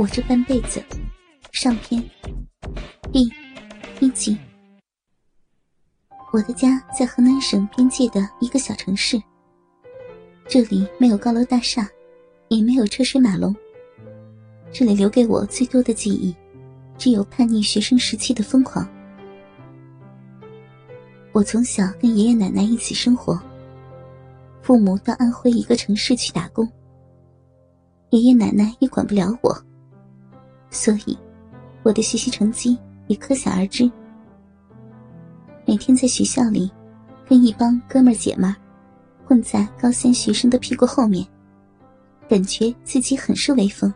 我这半辈子，上篇，第一集。我的家在河南省边界的一个小城市，这里没有高楼大厦，也没有车水马龙。这里留给我最多的记忆，只有叛逆学生时期的疯狂。我从小跟爷爷奶奶一起生活，父母到安徽一个城市去打工，爷爷奶奶也管不了我。所以，我的学习成绩也可想而知。每天在学校里，跟一帮哥们姐们混在高三学生的屁股后面，感觉自己很是威风。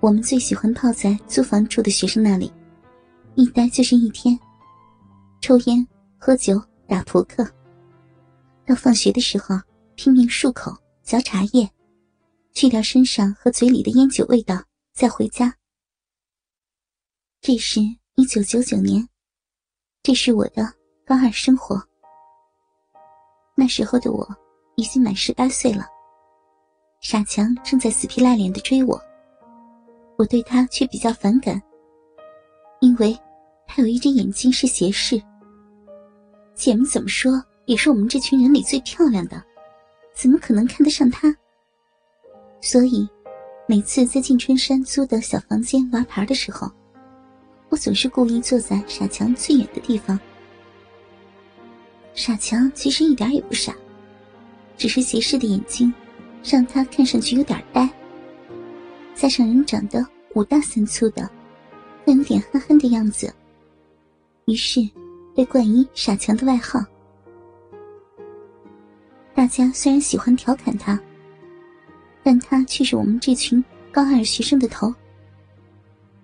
我们最喜欢泡在租房住的学生那里，一待就是一天，抽烟、喝酒、打扑克。到放学的时候，拼命漱口、嚼茶叶，去掉身上和嘴里的烟酒味道。再回家。这是一九九九年，这是我的高二生活。那时候的我已经满十八岁了，傻强正在死皮赖脸的追我，我对他却比较反感，因为他有一只眼睛是斜视。姐们怎么说也是我们这群人里最漂亮的，怎么可能看得上他？所以。每次在进春山租的小房间玩牌的时候，我总是故意坐在傻强最远的地方。傻强其实一点也不傻，只是斜视的眼睛让他看上去有点呆，加上人长得五大三粗的，还有点憨憨的样子，于是被冠以傻强的外号。大家虽然喜欢调侃他。但他却是我们这群高二学生的头，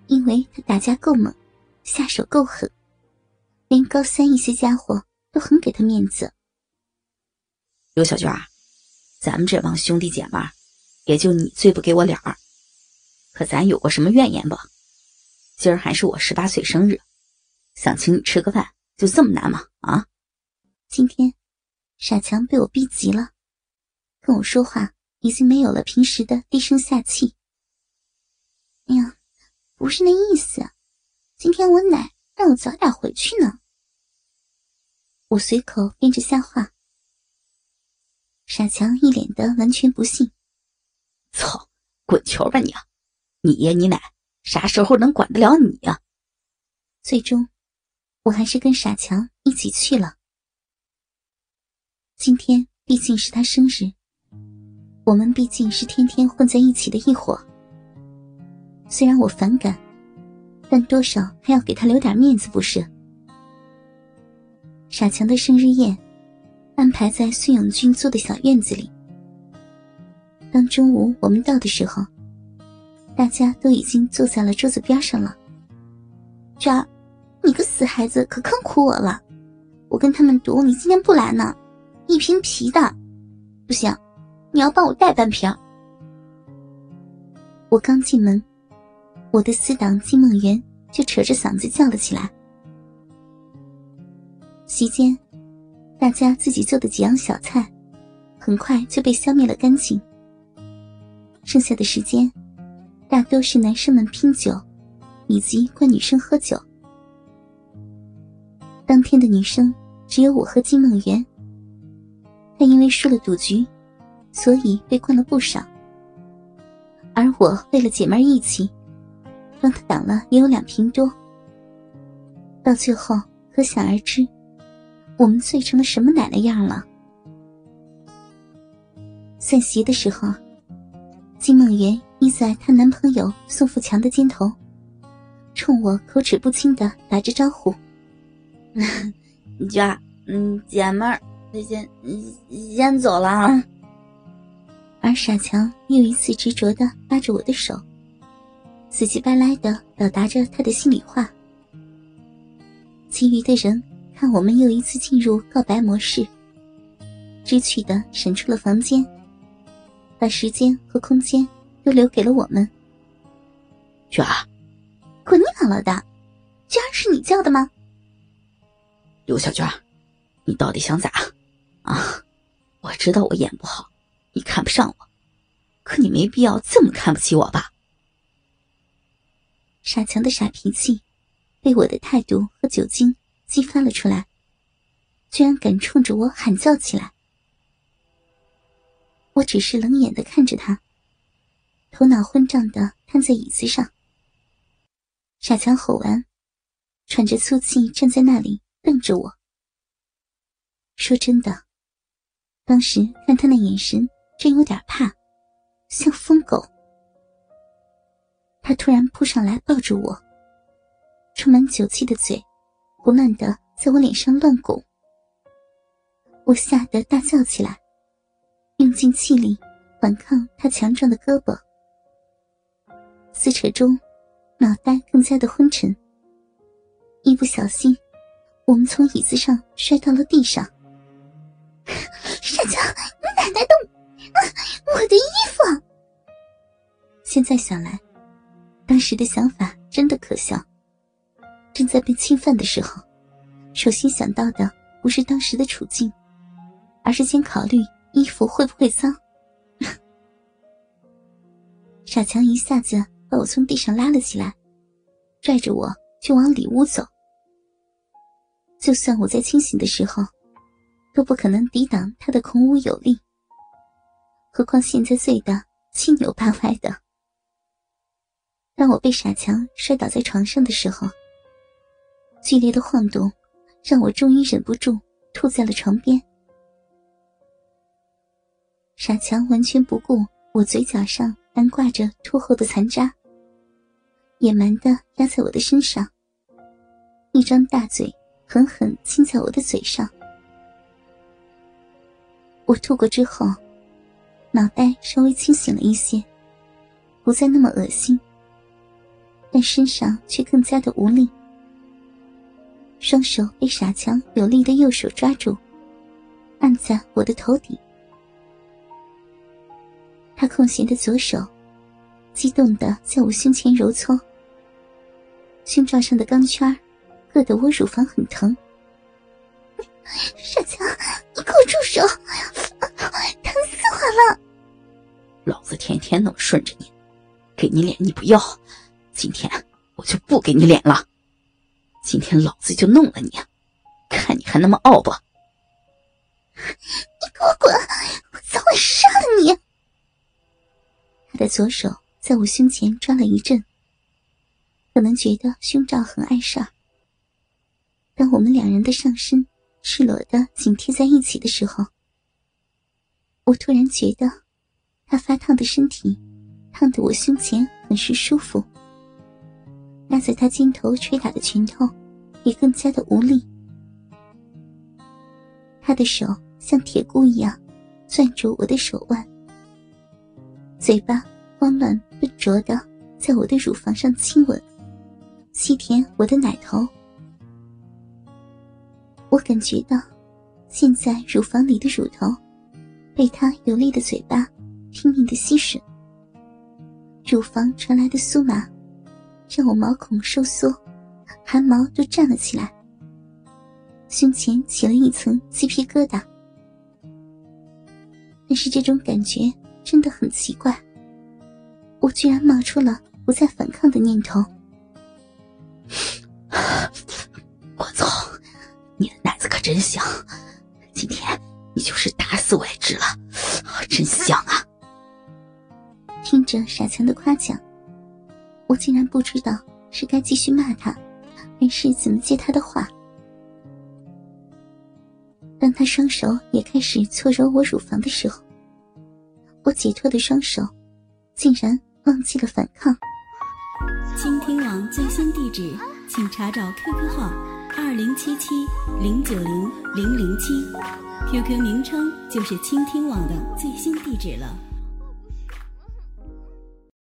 因为他打架够猛，下手够狠，连高三一些家伙都很给他面子。刘小娟，咱们这帮兄弟姐妹，也就你最不给我脸儿，可咱有过什么怨言不？今儿还是我十八岁生日，想请你吃个饭，就这么难吗？啊！今天，傻强被我逼急了，跟我说话。已经没有了平时的低声下气。哎呀，不是那意思，今天我奶让我早点回去呢。我随口编着瞎话。傻强一脸的完全不信。操，滚球吧你！你爷你奶啥时候能管得了你呀？最终，我还是跟傻强一起去了。今天毕竟是他生日。我们毕竟是天天混在一起的一伙，虽然我反感，但多少还要给他留点面子，不是？傻强的生日宴安排在孙永军租的小院子里。当中午我们到的时候，大家都已经坐在了桌子边上了。娟儿，你个死孩子，可坑苦我了！我跟他们赌，你今天不来呢，一瓶啤的，不行。你要帮我带半瓶。我刚进门，我的死党金梦圆就扯着嗓子叫了起来。席间，大家自己做的几样小菜，很快就被消灭了干净。剩下的时间，大多是男生们拼酒，以及灌女生喝酒。当天的女生只有我和金梦圆。她因为输了赌局。所以被灌了不少，而我为了姐妹义气，帮他挡了也有两瓶多。到最后，可想而知，我们醉成了什么奶奶样了。散席的时候，金梦媛依在她男朋友宋富强的肩头，冲我口齿不清的打着招呼：“ 娟儿，嗯，姐妹儿，先先走了啊。”而傻强又一次执着的拉着我的手，死乞白赖的表达着他的心里话。其余的人看我们又一次进入告白模式，知趣的闪出了房间，把时间和空间都留给了我们。娟儿，滚你姥姥的！娟儿是你叫的吗？刘小娟，你到底想咋？啊，我知道我演不好。你看不上我，可你没必要这么看不起我吧？傻强的傻脾气被我的态度和酒精激发了出来，居然敢冲着我喊叫起来。我只是冷眼的看着他，头脑昏胀的瘫在椅子上。傻强吼完，喘着粗气站在那里瞪着我。说真的，当时看他那眼神，真有点怕，像疯狗。他突然扑上来抱住我，充满酒气的嘴胡乱的在我脸上乱拱，我吓得大叫起来，用尽气力反抗他强壮的胳膊，撕扯中，脑袋更加的昏沉。一不小心，我们从椅子上摔到了地上。傻强，你奶奶的，现在想来。当时的想法真的可笑。正在被侵犯的时候，首先想到的不是当时的处境，而是先考虑衣服会不会脏。傻强一下子把我从地上拉了起来，拽着我就往里屋走。就算我在清醒的时候，都不可能抵挡他的孔武有力，何况现在醉得七扭八歪的。当我被傻强摔倒在床上的时候，剧烈的晃动让我终于忍不住吐在了床边。傻强完全不顾我嘴角上还挂着吐后的残渣，野蛮的压在我的身上，一张大嘴狠狠亲在我的嘴上。我吐过之后，脑袋稍微清醒了一些，不再那么恶心。但身上却更加的无力，双手被傻强有力的右手抓住，按在我的头顶。他空闲的左手，激动的在我胸前揉搓，胸罩上的钢圈，硌得我乳房很疼。傻强，你给我住手！疼死我了！老子天天那么顺着你，给你脸你不要。今天我就不给你脸了，今天老子就弄了你，看你还那么傲不？你给我滚！我早晚杀了你！他的左手在我胸前抓了一阵，可能觉得胸罩很碍事儿。当我们两人的上身赤裸的紧贴在一起的时候，我突然觉得他发烫的身体烫得我胸前很是舒服。在他肩头捶打的拳头，也更加的无力。他的手像铁箍一样，攥住我的手腕，嘴巴慌乱笨拙的在我的乳房上亲吻，吸舔我的奶头。我感觉到，现在乳房里的乳头，被他有力的嘴巴拼命的吸吮，乳房传来的酥麻。让我毛孔收缩，汗毛都站了起来，胸前起了一层鸡皮疙瘩。但是这种感觉真的很奇怪，我居然冒出了不再反抗的念头。我操，你的奶子可真香！今天你就是打死我也值了，真香啊！听着傻强的夸奖。我竟然不知道是该继续骂他，还是怎么接他的话。当他双手也开始搓揉我乳房的时候，我解脱的双手竟然忘记了反抗。倾听网最新地址，请查找 QQ 号二零七七零九零零零七，QQ 名称就是倾听网的最新地址了。